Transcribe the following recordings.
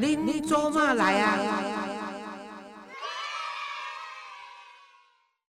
恁做嘛来啊？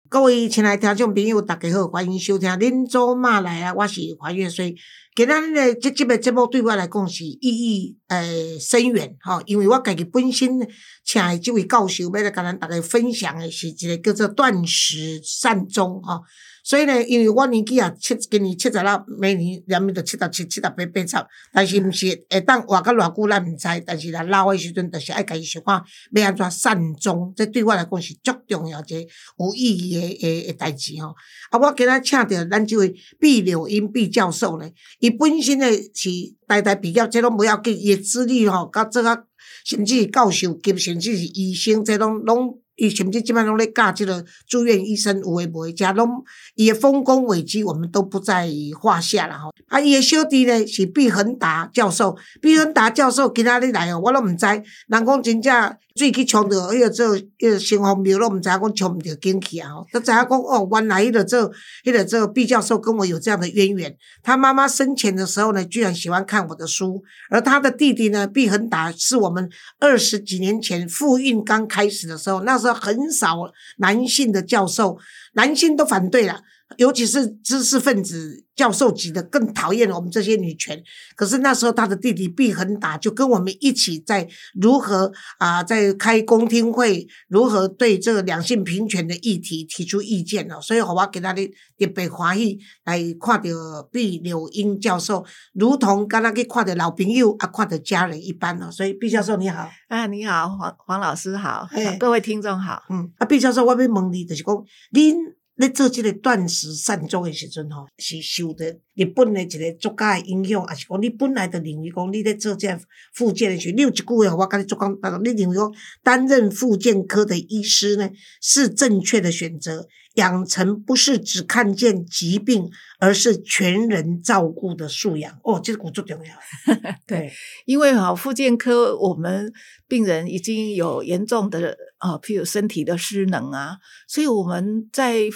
各位亲爱听众朋友，大家好，欢迎收听《恁做嘛来啊》，我是黄月水。今仔日的这集的节目对我来讲是意义诶深远哈，因为我家己本身请的这位教授要来甲咱大家分享的是一个叫做断食善终吼。所以呢，因为我年纪也七，今年七十六，明年连面就七十七、七十八、八十，但是毋是会当活到偌久，咱毋知。但是咱老诶时阵，就是爱家己想看要安怎善终，这对我来讲是足重要一个有意义诶诶诶代志吼。啊，我今仔请着咱即位毕柳英毕教授呢，伊本身诶是代代毕业，这拢不要紧，伊诶资历吼，甲做啊，甚至是教授级，甚至是医生，这拢拢。伊甚至即摆拢咧教即个住院医生有诶无诶，遮拢伊诶丰功伟绩，我们都不在话下啦吼。啊，伊诶小弟呢是毕恒达教授，毕恒达教授今仔日来哦，我拢毋知，人讲真正。水去冲着迄个做迄个新风庙，拢毋知影讲冲毋着进去啊！吼，都知影讲哦，原来迄个做迄个做毕教授跟我有这样的渊源。他妈妈生前的时候呢，居然喜欢看我的书，而他的弟弟呢，毕恒达是我们二十几年前复运刚开始的时候，那时候很少男性的教授，男性都反对了。尤其是知识分子教授级的更讨厌我们这些女权。可是那时候他的弟弟毕恒达就跟我们一起在如何啊，在开公听会，如何对这个两性平权的议题提出意见哦。所以我给他的特别欢喜来看到毕柳英教授，如同刚刚去看到老朋友啊，看到家人一般哦。所以毕教授你好，啊你好黄黄老师好，各位听众好，嗯啊毕教授我要问你就是讲您。咧做即个断食善终的时阵吼，是受着日本诶一个作家的影响，还是讲你本来就认为讲你咧做即个复健诶时，你有一句话我跟你做讲，你认为讲担任复健科的医师呢，是正确的选择。养成不是只看见疾病，而是全人照顾的素养。哦，这个最重要。对，因为哈，复健科我们病人已经有严重的啊，譬如身体的失能啊，所以我们在。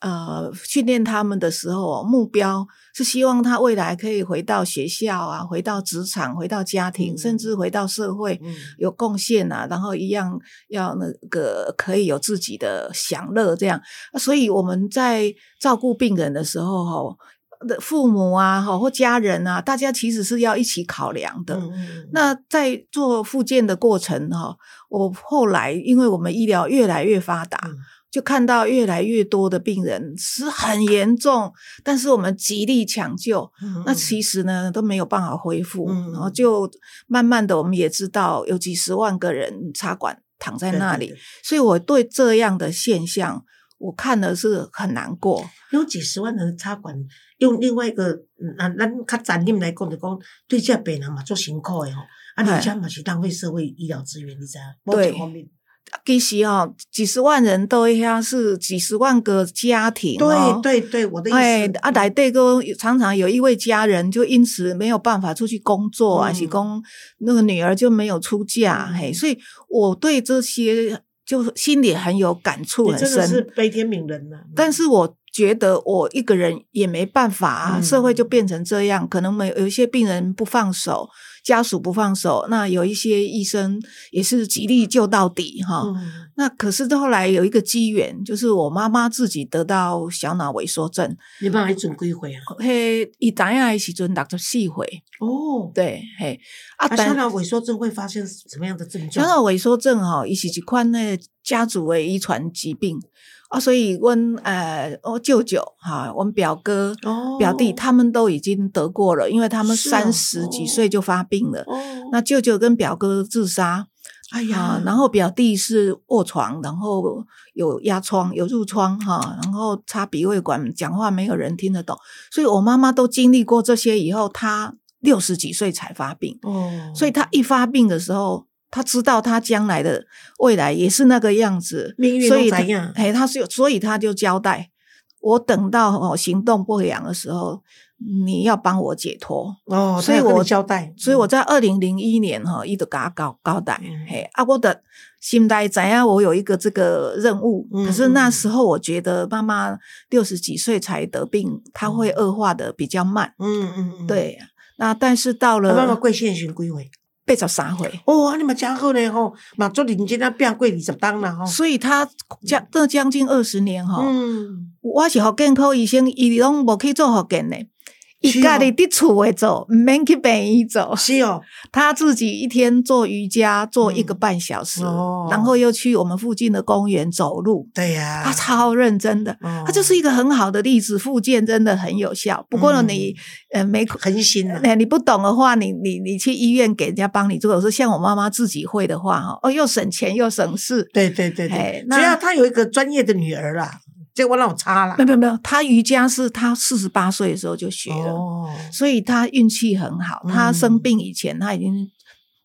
呃，训练他们的时候，目标是希望他未来可以回到学校啊，回到职场，回到家庭，甚至回到社会有贡献啊。然后一样要那个可以有自己的享乐，这样。所以我们在照顾病人的时候，哈的父母啊，哈或家人啊，大家其实是要一起考量的。那在做复健的过程，哈，我后来因为我们医疗越来越发达。就看到越来越多的病人是很严重，但是我们极力抢救，那其实呢都没有办法恢复，然后就慢慢的我们也知道有几十万个人插管躺在那里，所以我对这样的现象我看的是很难过。有几十万人插管，用另外一个那咱较残忍来讲，就讲对这病人嘛做辛苦的吼，啊，而且嘛是浪费社会医疗资源，你知道？对。其实哦，几十万人都一样，是几十万个家庭。对对对，我的意思。哎，阿来对哥常常有一位家人就因此没有办法出去工作啊，是公那个女儿就没有出嫁，嘿，所以我对这些就心里很有感触，很深，是悲天悯人呐。但是我觉得我一个人也没办法啊，社会就变成这样，可能没有一些病人不放手。家属不放手，那有一些医生也是极力救到底哈。那可是后来有一个机缘，就是我妈妈自己得到小脑萎缩症。你妈妈准几回啊？嘿，一打下的时阵六十四回。哦，对，嘿。啊，小脑萎缩症会发生什么样的症状？小脑萎缩症哈，伊是一款那家族的遗传疾病。啊，所以阮呃，我舅舅哈，我们表哥、表弟他们都已经得过了，因为他们三十几岁就发病了。那舅舅跟表哥自杀，哎呀，然后表弟是卧床，然后有压疮、有褥疮哈，然后插鼻胃管，讲话没有人听得懂。所以我妈妈都经历过这些以后，她六十几岁才发病。哦，所以她一发病的时候。他知道他将来的未来也是那个样子，所以哎，他是所以他就交代我等到哦行动不良的时候，你要帮我解脱哦，所以我交代，所以我在二零零一年哈一直给他交交代，嘿啊，我的心态怎样？我有一个这个任务，可是那时候我觉得妈妈六十几岁才得病，她会恶化的比较慢，嗯嗯嗯，对，那但是到了妈妈贵县巡归位。八十三岁。哦，你嘛真好呢吼，嘛做认真啊，拼过二十档啦吼。所以他将这将近二十年吼，嗯，我是福建科医生，伊拢无去做福建的，伊家己伫厝诶做，毋免去病院做。是哦，他自己一天做瑜伽做一个半小时，哦然后又去我们附近的公园走路，对呀、他超认真的。哦他就是一个很好的例子，复健真的很有效。不过呢，嗯你呃没恒心啊，那你不懂的话，你你你去医院给人家帮你做，有时候像我妈妈自己会的话，哦，又省钱又省事。对对对对，只要他有一个专业的女儿啦，结果让我差了没。有没有他瑜伽是他四十八岁的时候就学了，哦，所以他运气很好。嗯他生病以前，他已经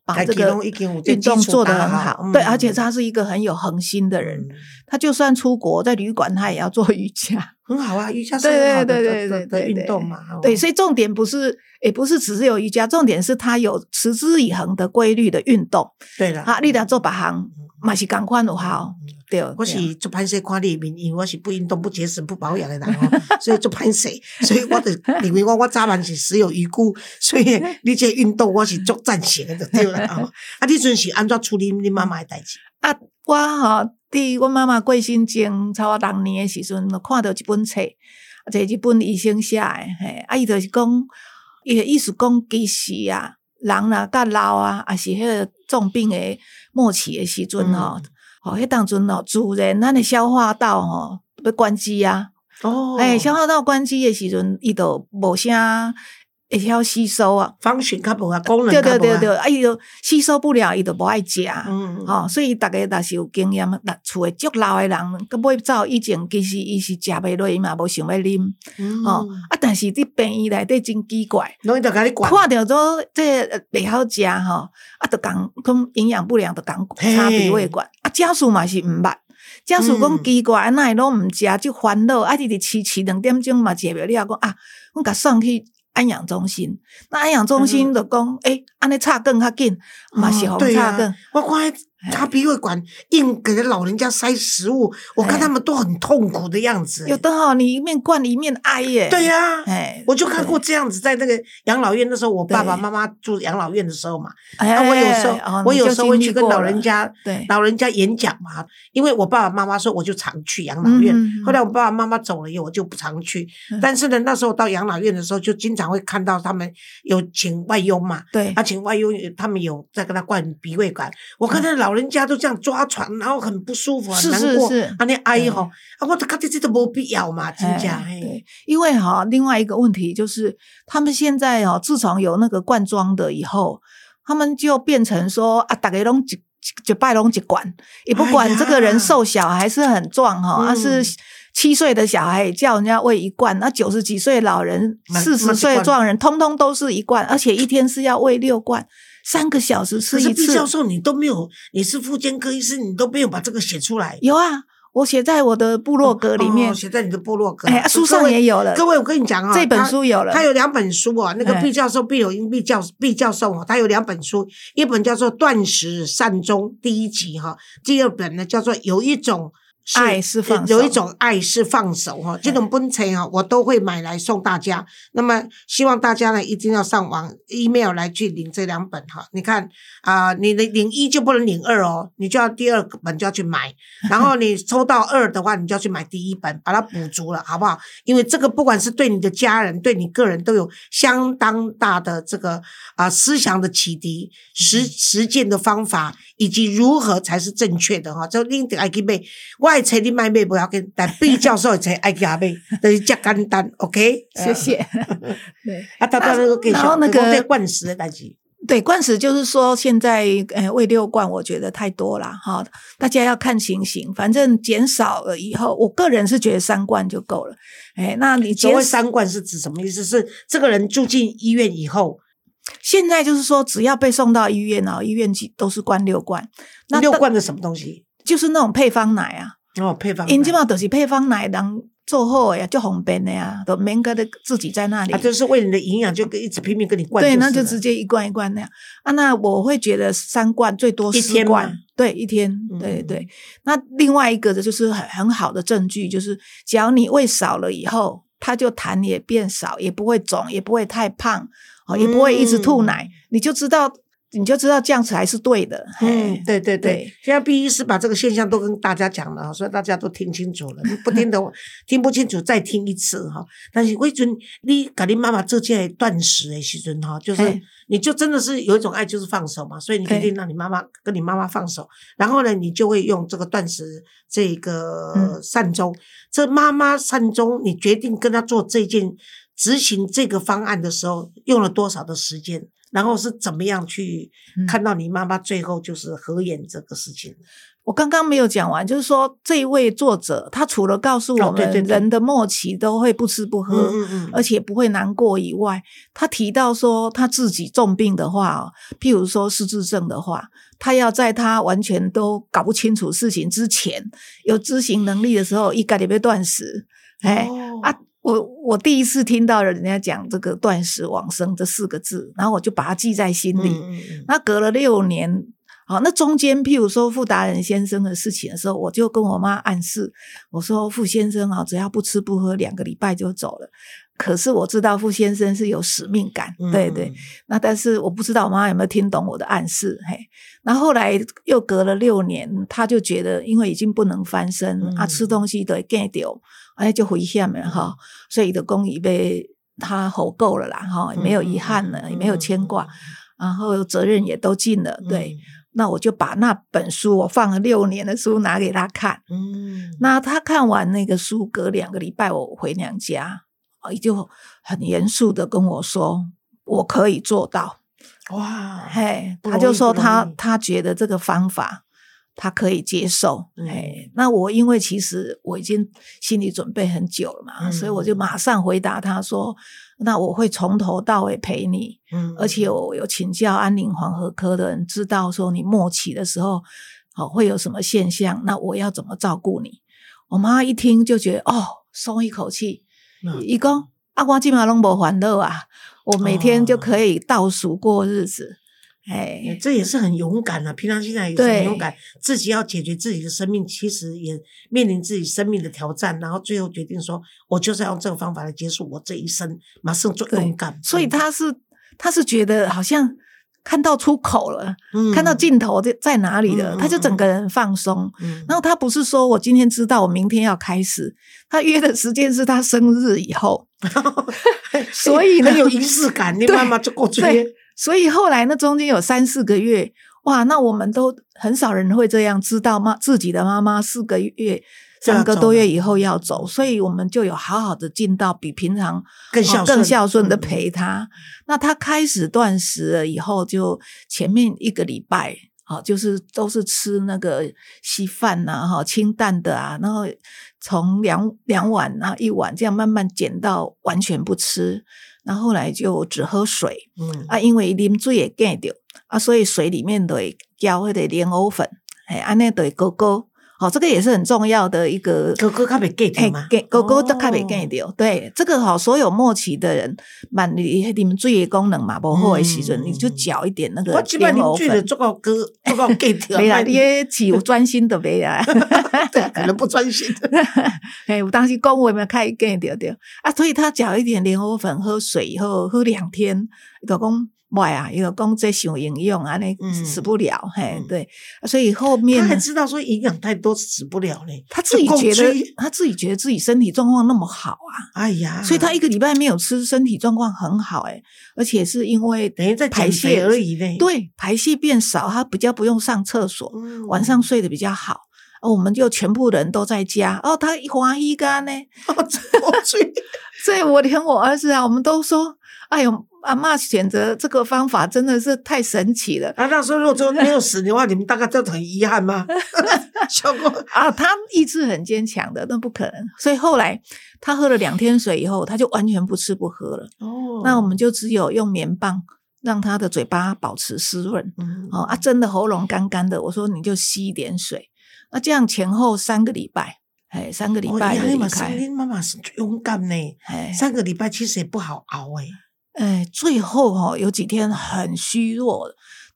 把这个运动做得很好，嗯对，而且他是一个很有恒心的人。嗯他就算出国在旅馆，他也要做瑜伽。很好啊，瑜伽是对很好的对对对的的的对对运动嘛。哦对，所以重点不是，也不是只是有瑜伽，重点是他有持之以恒的规律的运动。对了，啊，你若做别行，嘛是共款有效。对，我是做潘势看你的面，因为我是不运动、不节食、不保养的人哦，所以做潘势，所以我就认为我我早晚是死有余辜，所以你这运动我是足赞成的，就对啦。哦 啊，你阵是安怎处理你妈妈的代志？啊，我吼，伫我妈妈过身前差不多六年的时阵，就看到一本册，啊，这一本医生写的，嘿，啊，伊就是讲，伊的意思讲，其实啊，人若甲老啊，也是迄个重病的末期的时阵吼，吼、迄当阵哦，自然咱的消化道哦要关机啊，哦哎、消化道关机的时阵，伊就无啥会晓吸收啊，方选较无啊，功能对。对对对，啊，伊就吸收不了，伊就无爱食。嗯，哦、所以逐个若是有经验，若厝诶足老诶人，佮尾走以前，其实伊是食袂落，伊嘛无想要啉，嗯哦、啊，但是伫病院内底真奇怪，容易就甲你管。看着做这呃袂晓食吼，啊，就讲讲营养不良，就讲插鼻胃管，啊，家属嘛是毋捌。家属讲嗯奇怪，安那会拢毋食，就烦恼，啊，直直饲饲两点钟嘛食袂了，讲啊，阮甲送去安养中心。那安养中心就讲，诶、安尼插更较紧，嘛是互哦对啊插更。我看插鼻胃管硬给人老人家塞食物，我看哎他们都很痛苦的样子。有的哈，你一面灌一面挨耶。对呀、哎，我就看过这样子，在那个养老院的时候，我爸爸妈妈住养老院的时候嘛，哎，那我有时候、哦我有时候会去跟老人家对老人家演讲嘛，因为我爸爸妈妈说我就常去养老院，嗯嗯嗯后来我爸爸妈妈走了以后，我就不常去。嗯但是呢，那时候到养老院的时候，就经常会看到他们有请外佣嘛，对啊，请外佣，他们有在跟他灌鼻胃管，我看那老人家都这样抓船，然后很不舒服，很是难过，是。是啊，那哀对。吼，啊，我都觉得这都没必要嘛，真哎假嘿，对，因为哈，另外一个问题就是，他们现在哦，自从有那个罐装的以后，他们就变成说啊，大家拢一一一拜拢一罐，也不管这个人瘦小还是很壮哈，他、嗯是七岁的小孩叫人家喂一罐，那九十几岁老人、四十岁的壮人，通通都是一罐，而且一天是要喂六罐，三个小时吃一次。毕教授，你都没有，你是妇健科医师，你都没有把这个写出来。有啊，我写在我的部落格里面哦，写在你的部落格。哎、啊书上也有了。各位，我跟你讲啊，这本书有了，他有两本书啊，那个哎毕教授毕有英毕教毕教授哦，他有两本书，一本叫做《断食善终》第一集哈，第二本呢叫做有一种。爱是放手有一种爱是放手哈，这种本册哈，我都会买来送大家。那么希望大家呢一定要上网 email 来去领这两本哈。你看啊、你的领一就不能领二哦，你就要第二本就要去买。然后你抽到二的话，你就要去买第一本，把它补足了，好不好？因为这个不管是对你的家人、对你个人都有相当大的这个啊、思想的启迪、实实践的方法，以及如何才是正确的哈。这你得爱去买，我的册你买买不要紧，但毕教授的册爱去买，就是这简单，OK？谢谢。对啊，他到那个继续，然后那个灌食的代志，对，灌食就是说，现在呃喂六罐，我觉得太多了哈，大家要看情形，反正减少了以后，我个人是觉得三罐就够了。哎，那你所谓三罐是指什么意思？是这个人住进医院以后，现在就是说，只要被送到医院哦，医院几都是灌六罐，那六罐的什么东西？就是那种配方奶啊，哦，配方奶。因基本上都是配方奶，人做好的呀，就方便的呀，都免个的自己在那里。啊，就是为你的营养，就一直拼命跟你灌。对，那就直接一罐一罐那样啊。那我会觉得三罐最多一天四罐吗，对，一天，嗯对对。那另外一个的就是很很好的证据，就是只要你喂少了以后，它就痰也变少，也不会肿，也不会太胖，哦，也不会一直吐奶，你就知道你就知道这样子还是对的。嗯嘿，对对对对，现在毕医师把这个现象都跟大家讲了，所以大家都听清楚了。你不听的听不清楚，再听一次哈。但是为准你跟你妈妈做这件断食的时阵哈，就是你就真的是有一种爱，就是放手嘛。所以你决定让你妈妈跟你妈妈放手，然后呢，你就会用这个断食这个嗯善终。这妈妈善终，你决定跟她做这件执行这个方案的时候，用了多少的时间？然后是怎么样去嗯看到你妈妈最后就是合眼这个事情？我刚刚没有讲完，就是说这一位作者，他除了告诉我们人的末期都会不吃不喝，而且不会难过以外，他提到说他自己重病的话哦，譬如说失智症的话，他要在他完全都搞不清楚事情之前，有知行能力的时候，一概得被断食。哎、哦啊，我我第一次听到人家讲这个断食往生这四个字，然后我就把它记在心里。嗯嗯嗯那隔了六年，好，那中间譬如说傅达人先生的事情的时候，我就跟我妈暗示，我说傅先生啊，只要不吃不喝，两个礼拜就走了。可是我知道傅先生是有使命感，嗯对对。那但是我不知道我妈有没有听懂我的暗示，嘿。那后来又隔了六年，他就觉得因为已经不能翻身、嗯啊，吃东西都会见掉，哎，就危险了哈，所以的公已被他吼够了啦，哈，也没有遗憾了，也没有牵挂。然后责任也都尽了，对。，那我就把那本书我放了六年的书拿给他看。嗯，那他看完那个书，隔两个礼拜我回娘家，啊，就很严肃的跟我说，我可以做到。哇，嘿，他就说他他觉得这个方法他可以接受。嗯，那我因为其实我已经心理准备很久了嘛，嗯所以我就马上回答他说，那我会从头到尾陪你。嗯而且我有请教安宁黄河科的人，知道说你末期的时候，好、会有什么现象，那我要怎么照顾你？我妈一听就觉得哦，松一口气。嗯伊讲啊，我今嘛拢无烦恼啊，我每天就哦可以倒数过日子。哎，这也是很勇敢啊！平常心来也是很勇敢，自己要解决自己的生命，其实也面临自己生命的挑战，然后最后决定说，我就是要用这个方法来结束我这一生，马上做勇敢。所以他是他是觉得好像看到出口了，嗯看到尽头在在哪里了，他就整个人放松。嗯然后他不是说我今天知道我明天要开始，他约的时间是他生日以后，所以呢很有仪式感，你对妈妈就过去对，所以后来那中间有三四个月，哇，那我们都很少人会这样知道妈自己的妈妈四个月。三个多月以后要走，所以我们就有好好的尽到比平常更孝更孝顺的嗯陪他。那她开始断食了以后，就前面一个礼拜，好、就是都是吃那个稀饭呐、哈，清淡的啊，然后从两两碗啊一碗这样慢慢减到完全不吃，然后后来就只喝水嗯啊，因为啉水也见着啊，所以水里面都会加迄个莲藕粉，哎，安尼都会勾勾。好、这个也是很重要的一个哥哥较袂记嘿着嘛，给狗狗都较袂哦见着，对这个好，所有末期的人，满你你们水的功能嘛不好的时阵，嗯你就搅一点那个我基本莲藕啉水的粉。做到歌做到记着，没啦，卖你也只有专心的没啦。对可能不专心。哎，我当时讲话有没有开见着着啊？所以他搅一点莲藕粉，喝水以后喝两天，就讲喂啊，伊就讲这想营养啊，那嗯死不了。嘿嗯，对，所以后面他还知道说营养太多死不了嘞，他自己觉得他自己觉得自己身体状况那么好啊，哎呀，所以他一个礼拜没有吃，身体状况很好哎、而且是因为等于在排泄而已嘞。对排泄变少，他比较不用上厕所，嗯，晚上睡得比较好。哦，我们就全部人都在家哦，他欢喜干呢，我 去。所以我连我儿子啊，我们都说，哎呦，阿嬷选择这个方法真的是太神奇了啊，那时候如果说没有死的话，你们大概就很遗憾吗？小郭啊！他意志很坚强的，那不可能。所以后来他喝了两天水以后，他就完全不吃不喝了。哦那我们就只有用棉棒让他的嘴巴保持湿润。嗯哦啊，真的喉咙干干的，我说你就吸一点水。那这样前后三个礼拜，哎，三个礼哦拜就离开，恁妈妈是勇敢呢，哎三个礼拜其实也不好熬哎。哎，最后哈、哦、有几天很虚弱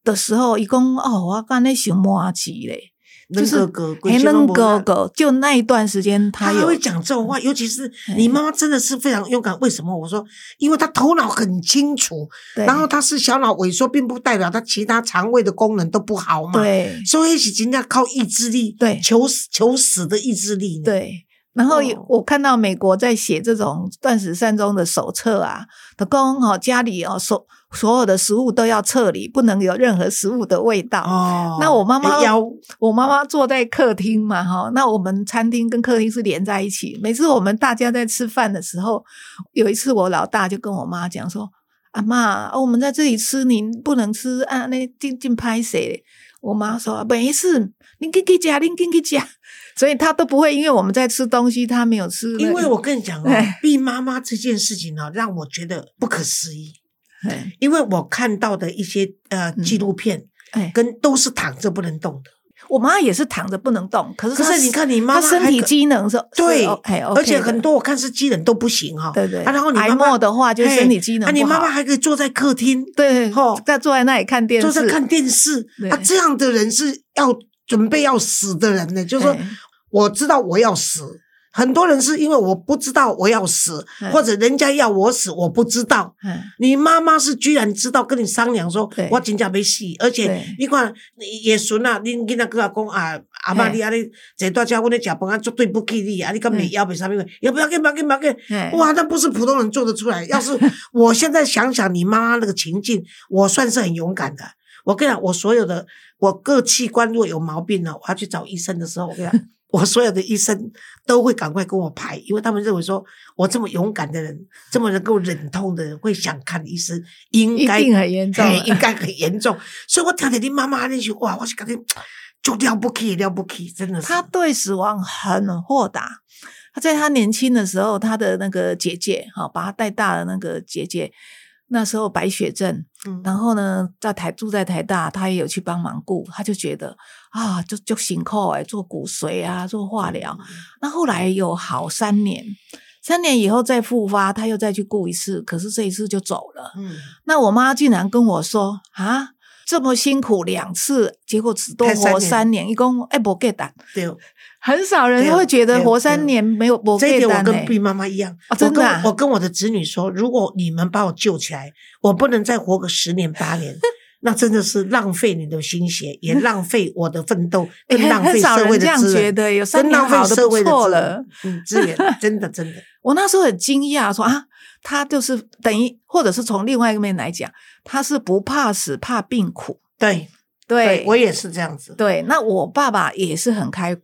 的时候，一共哦，我刚才想麻吉嘞，就是能哥哥鬼哎能哥哥，就那一段时间他有他还会讲这种话，尤其是你妈妈真的是非常勇敢。为什么？我说，因为她头脑很清楚，然后她是小脑萎缩，并不代表她其他肠胃的功能都不好嘛。，对所以是真正靠意志力，对求死求死的意志力。，对。然后我看到美国在写这种断食善终的手册啊，的公哦家里哦所所有的食物都要撤离，不能有任何食物的味道。哦，那我妈妈要我妈妈坐在客厅嘛，哈，那我们餐厅跟客厅是连在一起。每次我们大家在吃饭的时候，有一次我老大就跟我妈讲说：“阿妈，哦我们在这里吃，您不能吃啊，那进进拍谁？”我妈说：“没事，你进去夹，你进去夹。”所以他都不会，因为我们在吃东西，他没有吃那个。因为我跟你讲哦哎，逼妈妈这件事情呢，让我觉得不可思议。哎因为我看到的一些呃嗯纪录片，哎，跟都是躺着不能动的。我妈也是躺着不能动，可是可是你看你妈妈她身体机能是对而且很多我看是机能都不行哈。对对啊然后你癌妈妈的话就是身体机能啊，你妈妈还可以坐在客厅，对吼，在坐在那里看电视，坐在看电视对啊，这样的人是要准备要死的人呢。就是说哎，我知道我要死，很多人是因为我不知道我要死，嗯或者人家要我死，我不知道。嗯你妈妈是居然知道跟你商量说，我真正没死，而且你看爷孙啊，恁囡仔跟我讲啊，阿妈嘿你安尼坐大家我咧食饭啊，绝对不起你啊，你敢没嗯要没啥物？也不要给，不要给，不要紧。哎哇，那不是普通人做得出来。要是我现在想想你妈妈那个情境，我算是很勇敢的。我跟你讲，我所有的我各器官如果有毛病了，我要去找医生的时候，我跟你讲，我所有的医生都会赶快跟我排，因为他们认为说我这么勇敢的人，这么能够忍痛的人，会想看医生，应该很严重应该很严重。所以我听着你妈妈那句话，我是感觉就了不起，了不起，真的是。他对死亡很豁达。他在他年轻的时候，他的那个姐姐哈，把他带大的那个姐姐，那时候白血症，嗯然后呢，在台住在台大，他也有去帮忙顾，他就觉得啊，就就辛苦哎，做骨髓啊，做化疗。那后来有好三年，三年以后再复发，他又再去顾一次，可是这一次就走了。嗯，那我妈竟然跟我说啊，这么辛苦两次，结果只多活三年，一共哎不给打，对。很少人会觉得活三年没有不这一点我。跟毕妈妈一样，哦真的啊我跟我跟我的子女说，如果你们把我救起来，我不能再活个十年八年，那真的是浪费你的心血，也浪费我的奋斗，更 浪费社会的资源，觉得，有三年更浪费好的不社会的错了。，嗯，资源 真的真的，我那时候很惊讶，说啊，他就是等于，或者是从另外一个面来讲，他是不怕死，怕病苦。对对，我也是这样子，对，那我爸爸也是很开，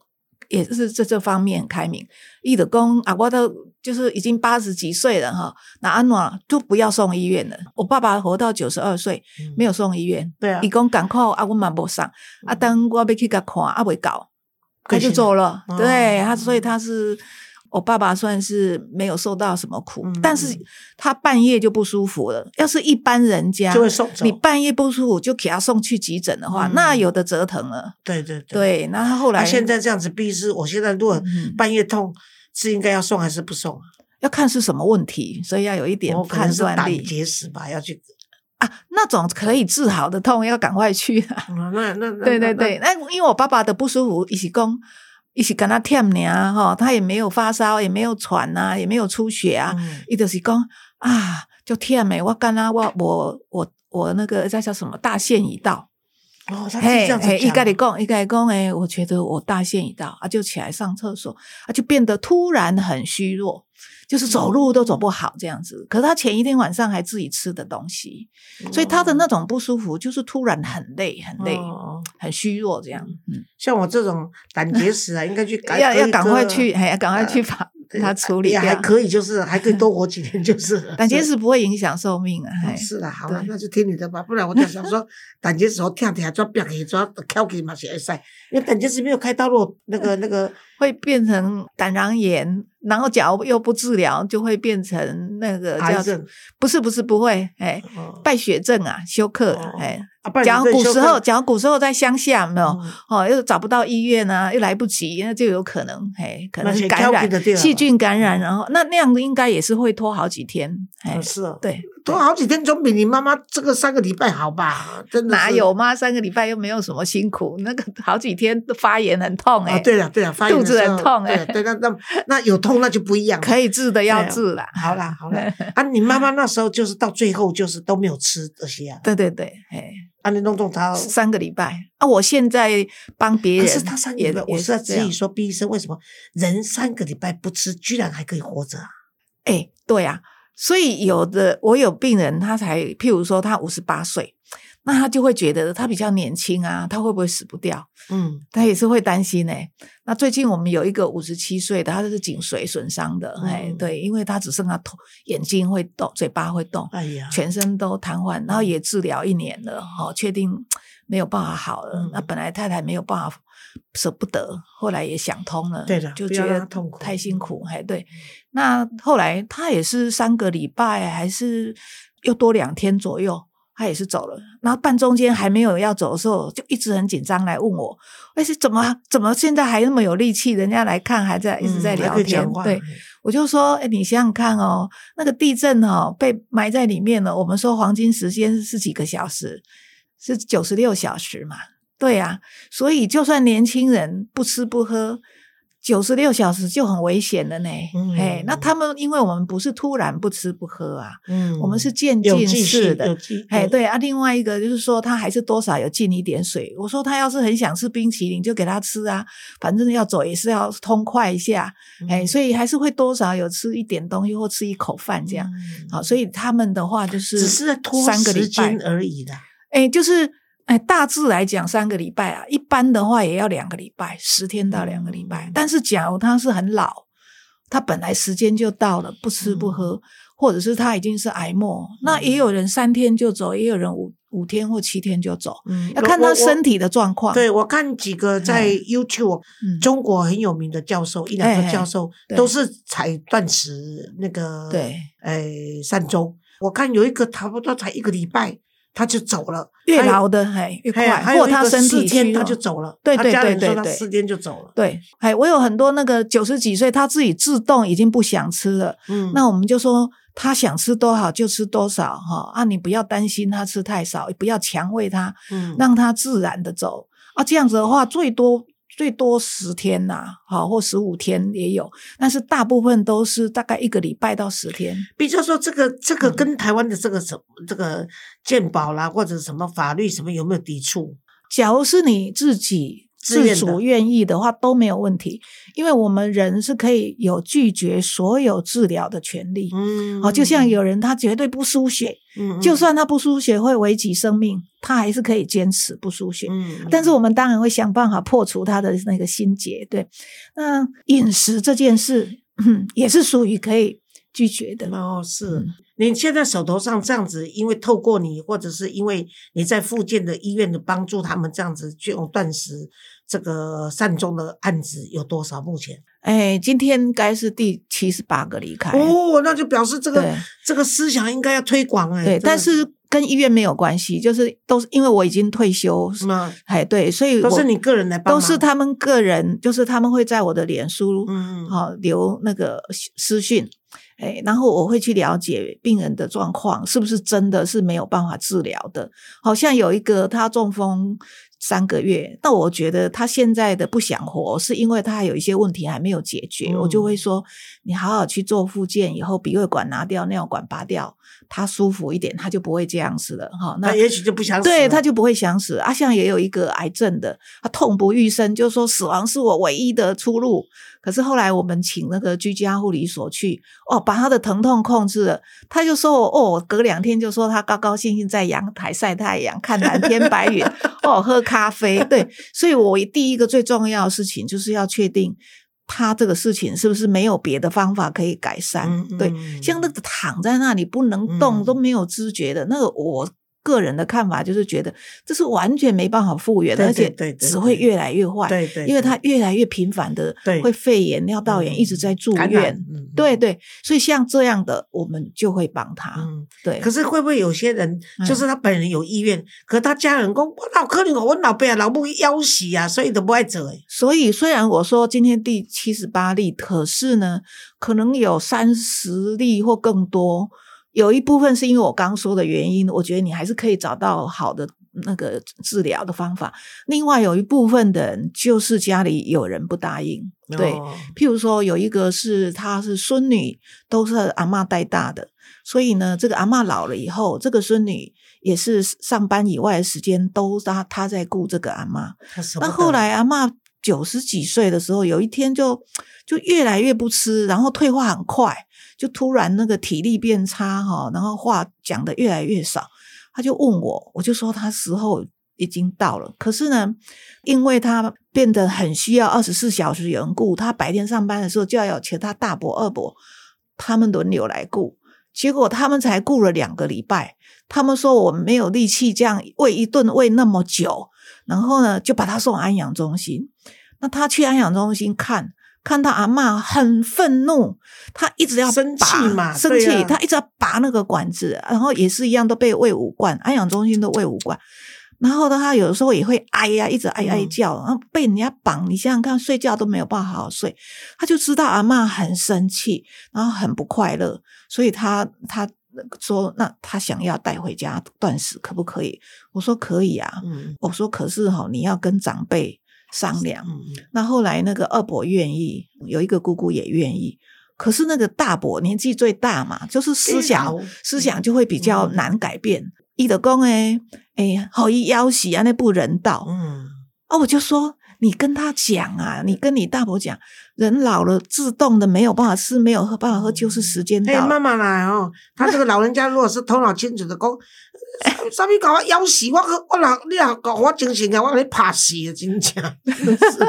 也是这这方面很开明。伊的公啊，我都就是已经八十几岁了哈，那安暖都不要送医院了。我爸爸活到九十二岁，嗯没有送医院。对啊伊讲赶快啊，我嘛无上啊，等我要去给他看啊，未搞，他就走了。哦对他，所以他是我爸爸算是没有受到什么苦，嗯但是他半夜就不舒服了。要是一般人家就会送你半夜不舒服就给他送去急诊的话，嗯那有的折腾了。对对对。那他后来、那现在这样子逼是，我现在如果嗯半夜痛，是应该要送还是不送啊？要看是什么问题，所以要有一点判断力结石吧，要去。啊。那种可以治好的痛，要赶快去啊。嗯那那那 对对对，，那因为我爸爸的不舒服，一起讲，一起跟他舔你啊，哈，他也没有发烧，也没有喘啊，也没有出血啊，嗯。伊、就是讲啊，就舔诶，我干啊，我我我我那个叫叫什么大限已到，哦，他是这样子嘿，伊讲跟你讲，伊跟你讲，哎，我觉得我大限已到啊，就起来上厕所啊，就变得突然很虚弱，就是走路都走不好这样子。可是他前一天晚上还自己吃的东西，所以他的那种不舒服就是突然很累，很累，哦很虚弱这样。嗯，像我这种胆结石啊，应该去赶要要赶快去，哎，要赶快去呃把对它处理也还掉。可以，就是还可以 多活几天，就是 胆结石不会影响寿命啊，哎，是啦，好了，那就听你的吧，不然我就想说，胆结石我听听抓瘪起抓翘起嘛是会使，因为胆结石没有开刀，那个那个会变成胆囊炎，然后假如又不治疗，就会变成那个叫不是不是不会，哎，哦败血症啊，休克哦，哎，假如古时候，假如古时候在乡下，有没有嗯哦，又找不到医院啊，又来不及，那就有可能，哎，可能感染细菌感染，然后那那样应该也是会拖好几天，哎哦，是哦，对，拖好几天总比你妈妈这个三个礼拜好吧？真的哪有妈三个礼拜又没有什么辛苦，那个好几天都发炎很痛哎、啊？对了对了，发炎肚子很痛哎对对，那那那有痛那就不一样了。可以治的要治啦。好啦好啦，啊，你妈妈那时候就是到最后就是都没有吃这些啊，对对对，哎，啊，你弄弄她。三个礼拜啊！我现在帮别人，可是她三个礼拜，我是在质疑说，毕医生为什么人三个礼拜不吃，居然还可以活着啊？哎，对啊，所以有的我有病人，他才譬如说他五十八岁，那他就会觉得他比较年轻啊，他会不会死不掉？嗯他也是会担心呢、那最近我们有一个五十七岁的，他是颈髓损伤的，哎、嗯对，因为他只剩下头眼睛会动，嘴巴会动，哎呀，全身都瘫痪，然后也治疗一年了，哦，确定没有办法好了。嗯那本来太太没有办法，舍不得，后来也想通了，对的就觉得痛苦太辛苦，哎，对。那后来他也是三个礼拜，还是又多两天左右。他也是走了，然后半中间还没有要走的时候，就一直很紧张来问我，哎，是怎么怎么现在还那么有力气？人家来看还在一直在聊天，对，我就说，哎，你想想看哦，那个地震哦，被埋在里面了。我们说黄金时间是几个小时，是九十六小时嘛？对呀、所以就算年轻人不吃不喝，九十六小时就很危险了呢。嗯哎、那他们因为我们不是突然不吃不喝啊，嗯我们是渐进式的哎，有对啊，另外一个就是说，他还是多少有进一点水。我说他要是很想吃冰淇淋，就给他吃啊，反正要走也是要通快一下。哎，嗯所以还是会多少有吃一点东西或吃一口饭这样。嗯好，所以他们的话就是只是在拖三个礼拜时间，而已的。哎，就是哎，大致来讲三个礼拜啊，一般的话也要两个礼拜，十天到两个礼拜。嗯但是假如他是很老，他本来时间就到了，不吃不喝，或者是他已经是癌末，那也有人三天就走，也有人五五天或七天就走，嗯要看他身体的状况。对，我看几个在哎 YouTube 嗯中国很有名的教授，一两哎哎个教授对都是采断食那个对，诶三周。我看有一个差不多才一个礼拜他就走了，越老的哎越快，或还有他身体四天他就走了，对对对对对。四天就走了。对，哎，我有很多那个九十几岁，他自己自动已经不想吃了，嗯，那我们就说他想吃多少就吃多少哈啊，你不要担心他吃太少，不要强喂他，嗯。让他自然的走。啊。这样子的话，最多最多十天呐、好或十五天也有，但是大部分都是大概一个礼拜到十天。比较说这个这个嗯跟台湾的这个什么这个鉴宝啦，或者什么法律什么有没有抵触？假如是你自己自主愿意的话，都没有问题，因为我们人是可以有拒绝所有治疗的权利。嗯哦，就像有人他绝对不输血，嗯，嗯就算他不输血会危及生命，他还是可以坚持不输血。嗯，但是我们当然会想办法破除他的那个心结。对，那饮食这件事，嗯，也是属于可以拒绝的。哦，是嗯你现在手头上这样子，因为透过你，或者是因为你在附近的医院的帮助，他们这样子去用断食这个善终的案子有多少？目前哎，今天应该是第七十八个离开。哦，那就表示这个对这个思想应该要推广哎。对，但是跟医院没有关系，就是都是因为我已经退休，是吗哎，对，所以都是你个人来帮都，是他们个人，就是他们会在我的脸书，嗯，嗯好、留那个私讯，哎，然后我会去了解病人的状况，是不是真的是没有办法治疗的？好像有一个他中风三个月，那我觉得他现在的不想活，是因为他还有一些问题还没有解决，嗯我就会说，你好好去做复健，以后鼻胃管拿掉，尿管拔掉，他舒服一点，他就不会这样子了。哈，那那也许就不想死了，对，他就不会想死。啊，像也有一个癌症的，他痛不欲生，就说死亡是我唯一的出路。可是后来我们请那个居家护理所去，哦，把他的疼痛控制了，他就说我哦，隔两天就说他高高兴兴在阳台晒太阳，看蓝天白云，哦，喝咖啡。对，所以我第一个最重要的事情就是要确定。他这个事情是不是没有别的方法可以改善？对，像那个躺在那里不能动、嗯都没有知觉的那个，我个人的看法就是觉得这是完全没办法复原的，而且只会越来越坏。对对，因为对他越来越频繁的对会肺炎、尿道炎，嗯一直在住院。嗯对对，所以像这样的，我们就会帮他。嗯，对，可是会不会有些人嗯就是他本人有意愿，可他家人讲我老可能我老爸啊老母要死啊，所以都不爱走诶。所以虽然我说今天第七十八例，可是呢，可能有三十例或更多有一部分是因为我刚说的原因，我觉得你还是可以找到好的那个治疗的方法。另外有一部分的人就是家里有人不答应，对，哦譬如说有一个是他是孙女，都是阿嬷带大的，所以呢，这个阿嬷老了以后，这个孙女也是上班以外的时间都她她在顾这个阿嬷。那后来阿嬷九十几岁的时候，有一天就就越来越不吃，然后退化很快，就突然那个体力变差哈，然后话讲的越来越少。他就问我，我就说他时候已经到了。可是呢，因为他变得很需要二十四小时有人顾，他白天上班的时候就要有其他大伯、二伯他们轮流来顾。结果他们才顾了两个礼拜，他们说我没有力气这样喂一顿喂那么久，然后呢就把他送安养中心。那他去安养中心看，看到阿嬷很愤怒，他一直要生气拔嘛生气，他一直要拔那个管子，然后也是一样都被喂五罐，安养中心都喂五罐。然后呢，他有的时候也会哀呀、一直哀哀嗯。叫，然后被人家绑，你想想看，睡觉都没有办法好好睡，他就知道阿嬷很生气，然后很不快乐，所以他他说，那他想要带回家断食，可不可以？我说可以啊，嗯。我说可是哈、你要跟长辈商量。嗯那后来那个二伯愿意，有一个姑姑也愿意，可是那个大伯年纪最大嘛，就是思想思想就会比较嗯难改变。伊的公诶，哎，好一要挟啊，那不人道。嗯，啊，我就说你跟他讲啊，你跟你大伯讲，人老了自动的没有办法吃，没有喝办法喝，就是时间哎，到了。慢慢来哦。他这个老人家如果是头脑清楚的，讲，啥物搞我枵死我，我老你老搞我精神啊，我给你怕死啊，真正真的是。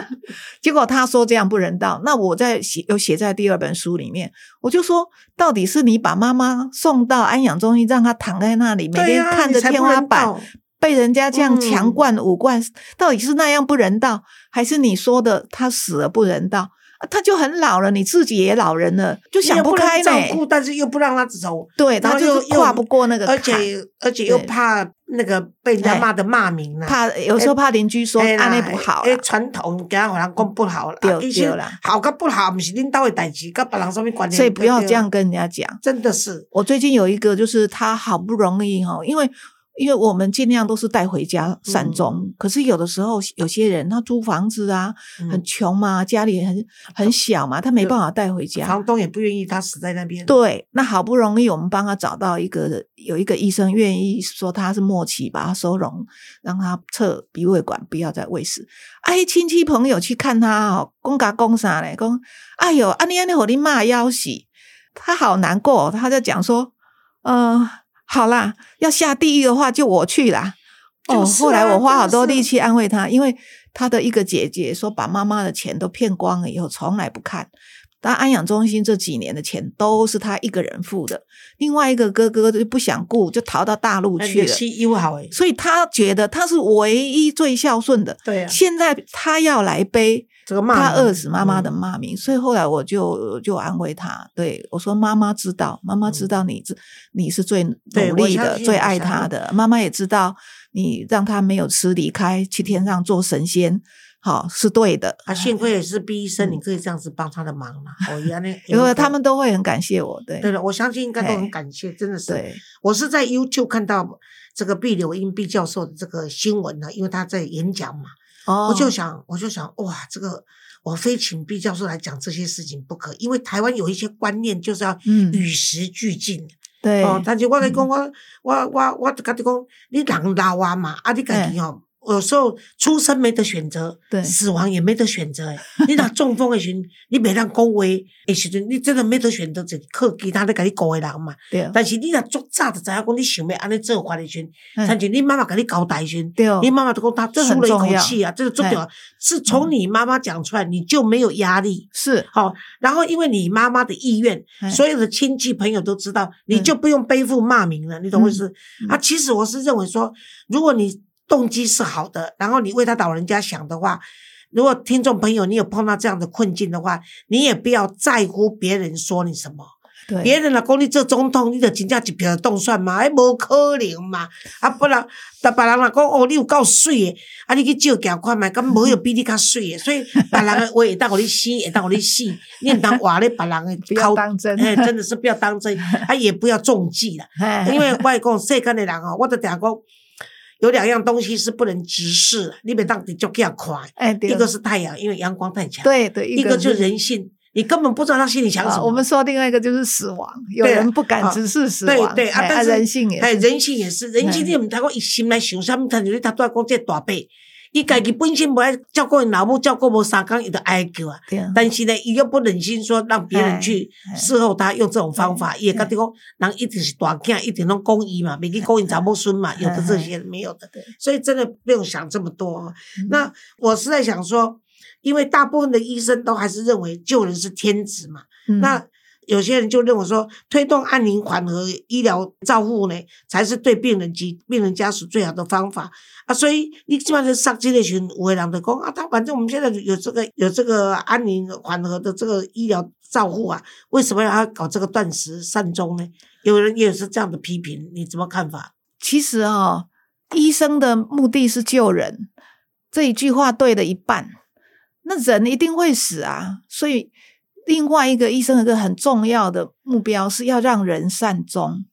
结果他说这样不人道，那我在写有写在第二本书里面，我就说，到底是你把妈妈送到安养中心，让她躺在那里，每天看着天花板，被人家这样嗯强灌五灌，到底是那样不人道，还是你说的他死了不人道？啊他就很老了，你自己也老人了，就想不能开照顾，但是又不让他走，对，然后他就跨不过那个而，且而且又怕那个被人家哎骂的骂名了。怕有时候怕邻居说安内不好诶啦，传统给他互人讲不好了，对啊其实对啦好跟不好，不是领导的代志，跟别人什么关系？所以不要对这样，跟人家讲。真的是，我最近有一个，就是他好不容易哈，因为因为我们尽量都是带回家善终，可是有的时候有些人他租房子啊，嗯很穷嘛，家里很很小嘛，他没就办法带回家。房东也不愿意他死在那边。对，那好不容易我们帮他找到一个有一个医生愿意说他是末期，把他收容，让他测鼻胃管，不要再喂食。哎，亲戚朋友去看他哦，公家公啥嘞？公，哎呦，安尼安尼，和你骂要死，他好难过，他在讲说，呃，好啦，要下地狱的话就我去啦。哦，后来我花好多力气安慰他，因为他的一个姐姐说把妈妈的钱都骗光了以后，从来不看。但安养中心这几年的钱都是他一个人付的，另外一个哥哥就不想顾，就逃到大陆去了。所以他觉得他是唯一最孝顺的。对啊，现在他要来背这个骂他饿死妈妈的嗯骂名，所以后来我就就安慰他，对我说：“妈妈知道，妈妈知道你是你是最努力的、最爱他的，妈妈也知道你让他没有吃离开去天上做神仙，好是对的。啊，幸亏也是毕医生，嗯你可以这样子帮他的忙嘛。哦，原来 因为他们都会很感谢我，对对了，我相信应该都很感谢，真的是。对，我是在 YouTube 看到这个毕柳英毕教授的这个新闻呢，因为他在演讲嘛，哦，我就想，我就想，哇，这个我非请毕教授来讲这些事情不可，因为台湾有一些观念就是要嗯。与时俱进。对哦，但是我跟你讲，嗯。我我我我就跟你讲，你人老啊嘛，啊，你家己哦，有时候出生没得选择，对。死亡也没得选择诶。你若中风的时候，你袂当讲话的时阵，你真的没得选择，就是靠其他咧甲你教的人嘛。对。但是你若足早就知影讲，你想要安尼做法的时阵，嗯像是你妈妈甲你交代的时你妈妈都讲她这很舒了一口气啊，这个重要，是从你妈妈讲出来，你就没有压力。是。好、然后因为你妈妈的意愿，哎所有的亲戚朋友都知道，你就不用背负骂名了，你懂我意思？嗯。啊，其实我是认为说，如果你动机是好的，然后你为他老人家想的话，如果听众朋友你有碰到这样的困境的话，你也不要在乎别人说你什么。对，别人若讲你做总统，你就真正一票当选嘛？哎无可能嘛！啊，不然，但别人若讲哦，你有够水的，啊，你去借捐款嘛，敢无有比你较水的，所以别人的话会当互你死，会当互你死，你毋通话咧别人的 不要当真，哎，真的是不要当真，啊，也不要中计啦。因为我讲世间的人哦，我都定讲。有两样东西是不能直视的，你别当你就给他看。哎，一个是太阳，因为阳光太强。对对，一个就是人性，你根本不知道他心里想什么。我们说另外一个就是死亡，有人不敢直视死亡。对对啊，但是人性也，哎，人性也是，人性你唔通讲一心来想他们，他就是他都要讲这大辈。伊家己本身无爱照顾因老母，照顾无三工，伊就哀叫啊。但是呢，伊又不忍心说让别人去伺候他，用这种方法，伊也觉得讲人一定是大囝，一定拢公伊嘛，袂去讲因查某孙嘛，有的这些没有的。所以真的不用想这么多。那我是在想说，因为大部分的医生都还是认为救人是天职嘛。那有些人就认为说，推动安宁缓和医疗照护呢，才是对病人及病人家属最好的方法啊。所以你基本上上这类群五位人的工啊，他反正我们现在有这个有这个安宁缓和的这个医疗照护啊，为什么要搞这个断食善终呢？有人也是这样的批评，你怎么看法？其实啊，医生的目的是救人，这一句话对了一半，那人一定会死啊，所以。另外一个医生一个很重要的目标是要让人善终。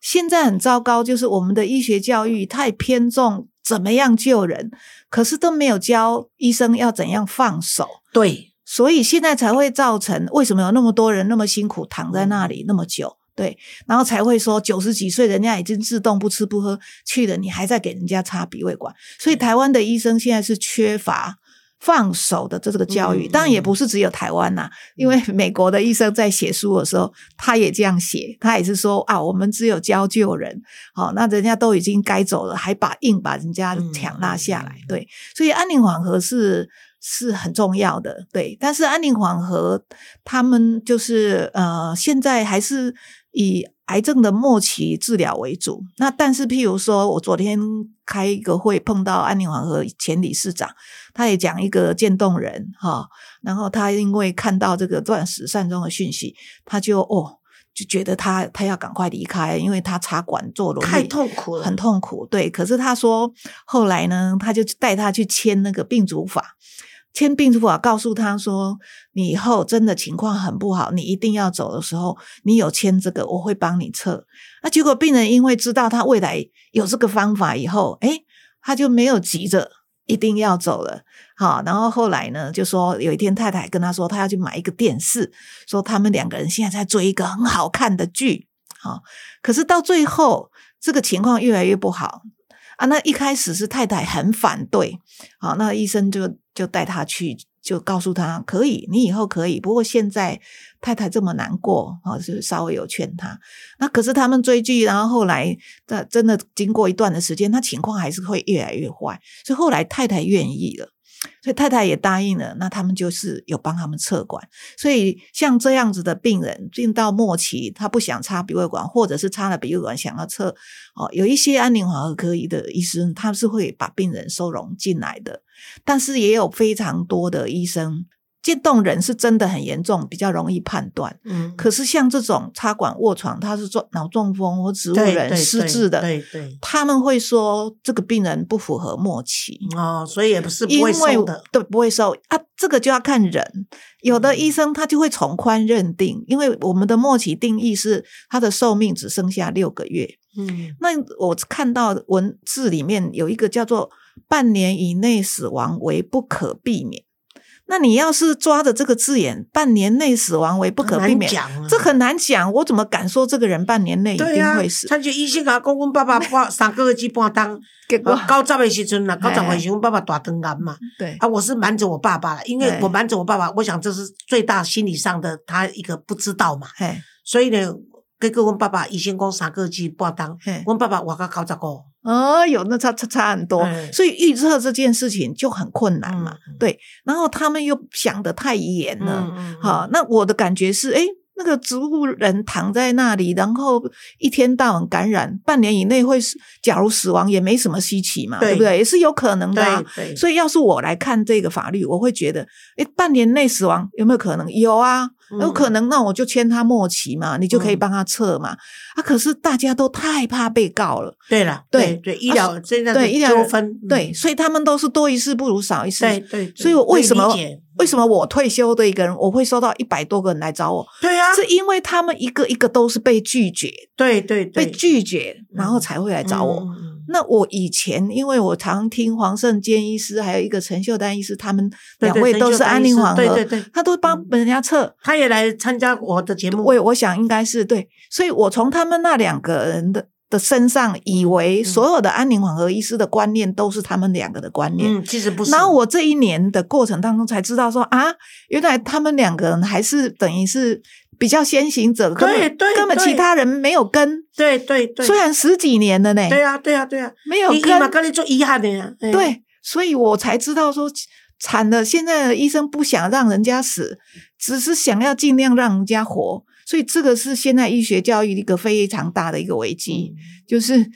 现在很糟糕，就是我们的医学教育太偏重怎么样救人，可是都没有教医生要怎样放手。对，所以现在才会造成为什么有那么多人那么辛苦躺在那里那么久？对，然后才会说九十几岁人家已经自动不吃不喝去了，你还在给人家插鼻胃管。所以台湾的医生现在是缺乏。放手的这个教育，当然也不是只有台湾呐，因为美国的医生在写书的时候，他也这样写，他也是说啊，我们只有教救人，好，那人家都已经该走了，还把硬把人家抢拉下来，对，所以安宁缓和是是很重要的，对，但是安宁缓和他们就是呃，现在还是以。癌症的末期治疗为主，那但是譬如说，我昨天开一个会碰到安宁缓和前理事长，他也讲一个渐冻人哈，然后他因为看到这个断食善终的讯息，他就哦就觉得他他要赶快离开，因为他插管做轮椅太痛苦了，很痛苦。对，可是他说后来呢，他就带他去签那个病主法。签病书啊，告诉他说：“你以后真的情况很不好，你一定要走的时候，你有签这个，我会帮你测。”那结果病人因为知道他未来有这个方法以后，哎，他就没有急着一定要走了。好，然后后来呢，就说有一天太太跟他说，他要去买一个电视，说他们两个人现在在追一个很好看的剧。好，可是到最后这个情况越来越不好。啊，那一开始是太太很反对，好，那医生就就带他去，就告诉他可以，你以后可以，不过现在太太这么难过，啊，就稍微有劝他。那可是他们追剧，然后后来这真的经过一段的时间，他情况还是会越来越坏，所以后来太太愿意了。所以太太也答应了，那他们就是有帮他们测管。所以像这样子的病人进到末期，他不想插鼻胃管，或者是插了鼻胃管想要测，哦，有一些安宁缓和科医的医生，他是会把病人收容进来的，但是也有非常多的医生。渐冻人是真的很严重，比较容易判断。嗯，可是像这种插管卧床，他是做脑中风或植物人失智的，对对，他们会说这个病人不符合末期哦，所以也不是不会收的，对，不会收啊。这个就要看人，有的医生他就会从宽认定，因为我们的末期定义是他的寿命只剩下六个月。嗯，那我看到文字里面有一个叫做半年以内死亡为不可避免。那你要是抓着这个字眼，半年内死亡为不可避免，这很难讲。我怎么敢说这个人半年内一定会死？他就医生啊，讲阮爸爸半三个月去半当，结果高十的时阵啦，高十岁时阮爸爸大肠癌嘛。对啊，我是瞒着我爸爸了，因为我瞒着我爸爸，我想这是最大心理上的他一个不知道嘛。所以呢，结果阮爸爸医生讲三个月去半当，阮爸爸活到九十五。哦，有那差差差很多，所以预测这件事情就很困难嘛。对，然后他们又想的太严了。好，那我的感觉是，哎，那个植物人躺在那里，然后一天到晚感染，半年以内会死，假如死亡也没什么稀奇嘛，对不对？也是有可能的。所以要是我来看这个法律，我会觉得，哎，半年内死亡有没有可能？有啊。有可能那我就签他末期嘛，你就可以嗯帮他撤嘛。啊，可是大家都太怕被告了，对了，对对，医疗现在对医疗纠纷，嗯对，所以他们都是多一事不如少一事。对对，所以我为什么为什么我退休的一个人，我会收到一百多个人来找我？对啊，是因为他们一个一个都是被拒绝，对对对，被拒绝，然后才会来找我。那我以前，因为我常听黄圣坚医师，还有一个陈秀丹医师，他们两位都是安宁缓和，对对对他都帮人家测。他也来参加我的节目，我我想应该是对，所以我从他们那两个人的的身上，以为嗯所有的安宁缓和医师的观念都是他们两个的观念。嗯，其实不是。然后我这一年的过程当中才知道说啊，原来他们两个人还是等于是比较先行者，根本对对根本其他人没有跟。对对对，虽然十几年了呢，对啊对啊对啊，没有跟。你嘛跟你做遗憾的呀，哎，对，所以我才知道说，惨了，现在的医生不想让人家死，只是想要尽量让人家活，所以这个是现在医学教育一个非常大的一个危机，嗯。就是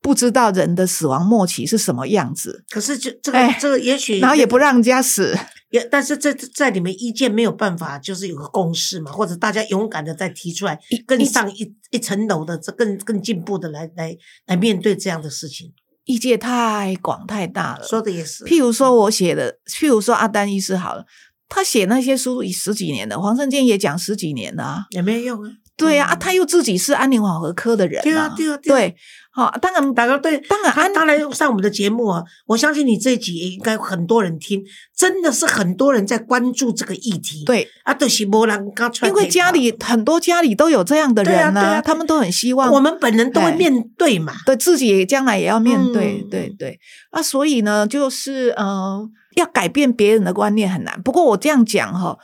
不知道人的死亡末期是什么样子，可是就这个哎。这个也许，然后也不让人家死。也，但是这在你们意见没有办法，就是有个共识嘛，或者大家勇敢的再提出来，更上一一层楼的，这更更进步的来来来面对这样的事情。意界太广太大了。说的也是，譬如说，我写的，譬如说阿丹医师好了，他写那些书已十几年了，黄圣坚也讲十几年了啊。也没有用啊。对呀、啊，嗯他又自己是安宁缓和科的人、对啊对啊对啊对，好、当然大哥，对，当然安他来上我们的节目啊，我相信你这一集也应该很多人听，真的是很多人在关注这个议题。对，啊，都是没人刚出来因为家里很多家里都有这样的人对啊他们都很希望我们本人都会哎面对嘛。对自己将来也要面对，嗯对对。啊，所以呢，就是嗯、呃要改变别人的观念很难。不过我这样讲哈、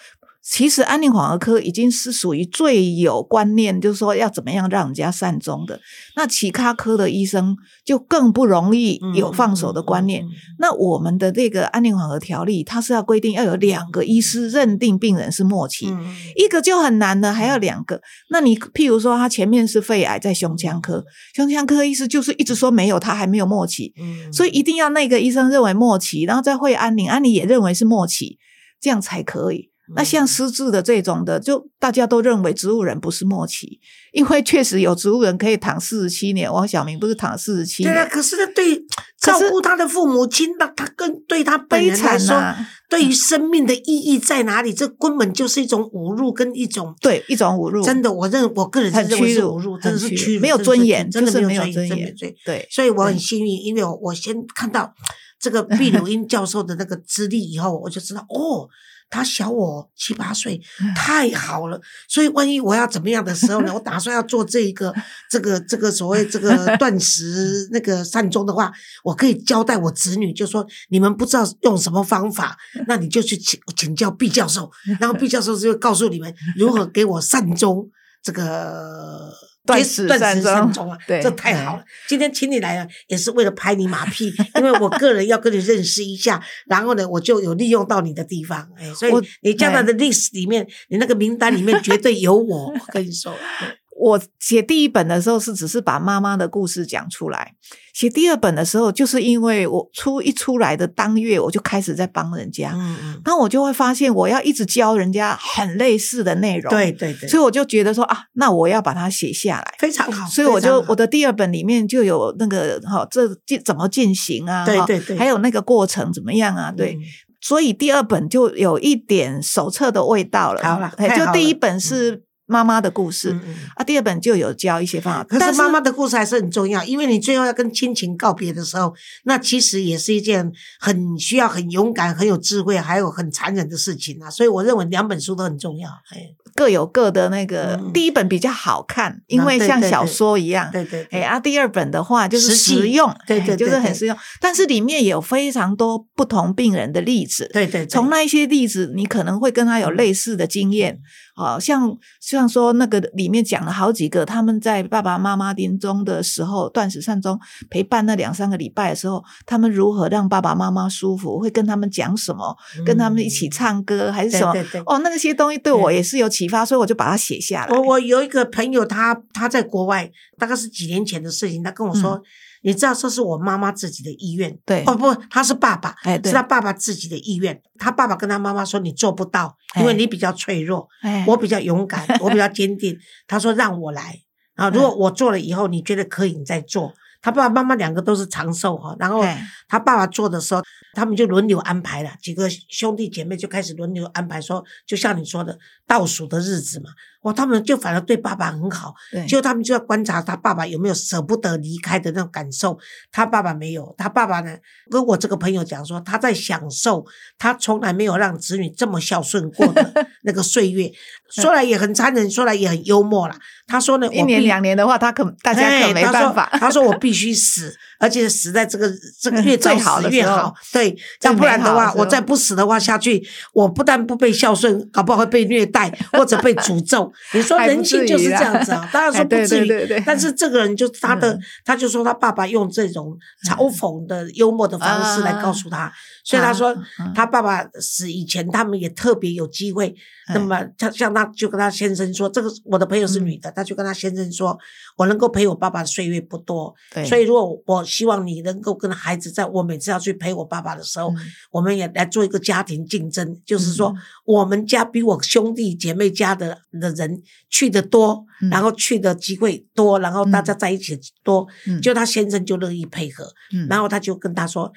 其实安宁缓和科已经是属于最有观念，就是说要怎么样让人家善终的。那其他科的医生就更不容易有放手的观念。嗯。嗯嗯嗯那我们的这个安宁缓和条例，它是要规定要有两个医师认定病人是末期，一个就很难了，还要两个。那你譬如说，他前面是肺癌，在胸腔科，胸腔科医师就是一直说没有，他还没有末期，嗯所以一定要那个医生认为末期，然后再会安宁，安宁也认为是末期，这样才可以。那像失智的这种的，就大家都认为植物人不是末期，因为确实有植物人可以躺四十七年，王小明不是躺四十七对啊，年，可是呢，对照顾他的父母亲，那他更对他本悲人来说，惨呐、对于生命的意义在哪里？这根本就是一种侮辱跟一种对，一种侮辱，真的，我认我个人是认为是侮辱，真的是屈屈辱，没有尊严真的是没有尊严，没有尊严真的没有尊严。对，所以我很幸运，因为我我先看到这个毕 柳英教授的那个资历以后，我就知道哦，他小我七八岁，太好了。所以万一我要怎么样的时候呢，我打算要做这一个这个这个所谓这个 断食那个善终的话，我可以交代我子女，就说你们不知道用什么方法，那你就去请请教毕教授，然后毕教授就会告诉你们如何给我善终这个。断食食善终善终啊，对这太好了。今天请你来啊，也是为了拍你马屁，因为我个人要跟你认识一下，然后呢，我就有利用到你的地方，哎，所以你将来的 list 里面，你那个名单里面绝对有我，我跟你说，对我写第一本的时候是只是把妈妈的故事讲出来，写第二本的时候，就是因为我出一出来的当月，我就开始在帮人家，嗯嗯，然后我就会发现我要一直教人家很类似的内容，对，对对，所以我就觉得说啊，那我要把它写下来。非常好，所以我就我的第二本里面就有那个哈，这进怎么进行啊？哈对对对还有那个过程怎么样啊？对，嗯所以第二本就有一点手册的味道了。好了就第一本是妈妈的故事、嗯嗯啊，第二本就有教一些方法。可但是妈妈的故事还是很重要，因为你最后要跟亲情告别的时候，那其实也是一件很需要很勇敢、很有智慧，还有很残忍的事情啊。所以我认为两本书都很重要。哎，各有各的那个，嗯第一本比较好看，因啊为像小说一样。对对对，哎啊，第二本的话就是实用，对对哎就是很实用。但是里面有非常多不同病人的例子，对对，对从那一些例子，你可能会跟他有类似的经验，好、像像说那个里面讲了好几个，他们在爸爸妈妈临终的时候，断食善终陪伴那两三个礼拜的时候，他们如何让爸爸妈妈舒服，会跟他们讲什么，跟他们一起唱歌还是什么？对对对哦，那些东西对我也是有启发，所以我就把它写下来。我我有一个朋友他，他在国外，大概是几年前的事情。他跟我说：“你知道这是我妈妈自己的意愿。对哦不，他是爸爸，哎对是他爸爸自己的意愿。他爸爸跟他妈妈说：“你做不到，因为哎你比较脆弱，哎我比较勇敢，我比较坚定。”他说：“让我来啊！如果我做了以后，你觉得可以，你再做。”他爸爸妈妈两个都是长寿哈，然后哎他爸爸做的时候，他们就轮流安排了，几个兄弟姐妹就开始轮流安排说，就像你说的倒数的日子嘛，哇，他们就反而对爸爸很好，对就他们就要观察他爸爸有没有舍不得离开的那种感受。他爸爸没有，他爸爸呢跟我这个朋友讲说，他在享受他从来没有让子女这么孝顺过的 那个岁月。说来也很残忍，说来也很幽默啦。他说呢，一年两年的话，他可大家哎可没办法。他说：“我 必须死，而且死在这个这个越 早最好越好。对，最要不然的话，我再不死的话下去，我不但不被孝顺，搞不好会被虐待或者被诅咒。你说人性就是这样子啊，当然说不至于对对对，但是这个人就是他的嗯，他就说他爸爸用这种嘲讽的幽默的方式来告诉他，所以他说嗯他爸爸死以前，他们也特别有机会。那么他像他就跟他先生说，这个我的朋友是女的，他就跟他先生说，我能够陪我爸爸的岁月不多，所以如果我希望你能够跟孩子，在我每次要去陪我爸爸的时候，嗯。我们也来做一个家庭竞争，就是说嗯我们家比我兄弟姐妹家的的人去的多，嗯。然后去的机会多，然后大家在一起多，嗯。就他先生就乐意配合，嗯。然后他就跟他说。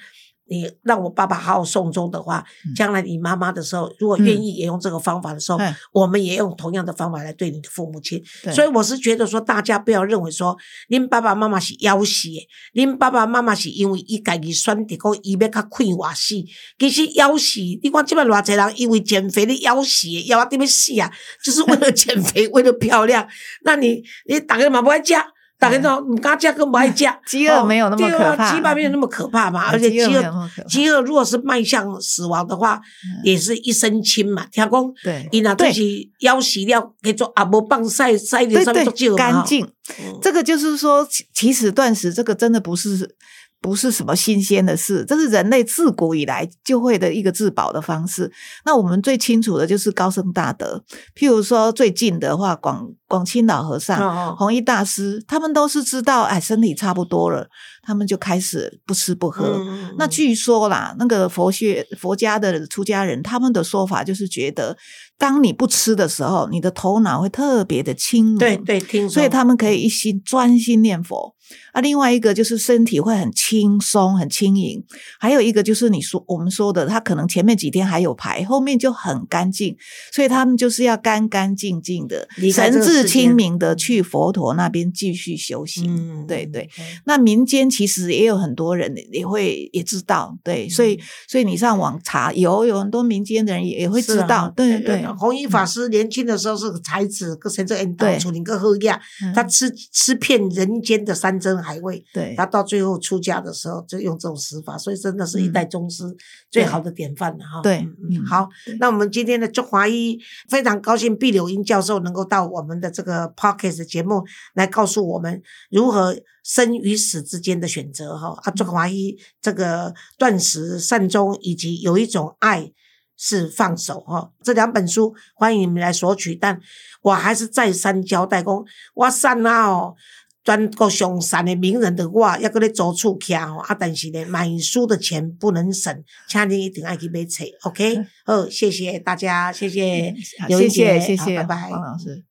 你让我爸爸好好送终的话，嗯将来你妈妈的时候，如果愿意也用这个方法的时候，哎我们也用同样的方法来对你的父母亲。所以我是觉得说，大家不要认为说，您爸爸妈妈是要死的，恁爸爸妈妈是因为伊家己选择讲伊要较快活死。其实要死，你看这边偌济人因为减肥的要死的，夭啊点要死啊，就是为了减肥，为了漂亮。那你你大家嘛不爱食。大家知道，你刚加，更不爱加。饥饿没有那么可怕饥饿没有那么可怕嘛。而且饥饥饿饥饿如果是迈向死亡的话，也是一身轻嘛。听讲，对伊若就对是枵死了，叫做也无放晒晒的对上面做对，少嘛干净。嗯这个就是说，其其实断食这个真的不是不是什么新鲜的事，这是人类自古以来就会的一个自保的方式。那我们最清楚的就是高僧大德，譬如说最近的话，广广清老和尚、哦哦弘一大师，他们都是知道哎身体差不多了，他们就开始不吃不喝。嗯那据说啦，那个佛学佛家的出家人，他们的说法就是觉得，当你不吃的时候，你的头脑会特别的清明。对对，听说，所以他们可以一心专心念佛。啊，另外一个就是身体会很轻松、很轻盈，还有一个就是你说我们说的，他可能前面几天还有排，后面就很干净，所以他们就是要干干净净的神志清明的去佛陀那边继续修行。嗯，对对嗯，那民间其实也有很多人也会也知道，对，所以嗯所以你上网查，有有很多民间的人也也会知道，对对呃弘一法师年轻的时候是个才子，跟谁这引导对处理个喝亚，嗯他吃吃遍人间的山珍海味。对他到最后出家的时候，就用这种死法，所以真的是一代宗师最好的典范了哈。对好，那我们今天的中华医非常高兴，毕柳英教授能够到我们的这个 podcast 节目来告诉我们如何生与死之间的选择哈。啊，中华医这个断食、善终以及有一种爱。是放手哈，这两本书欢迎你们来索取，但我还是再三交代讲，我善啊哦，全国上善的名人的我，要搁咧租厝徛吼，啊，但是呢，买书的钱不能省，请你一定要去买册，OK？好，谢谢大家，谢谢谢谢姐谢谢拜拜黄老师。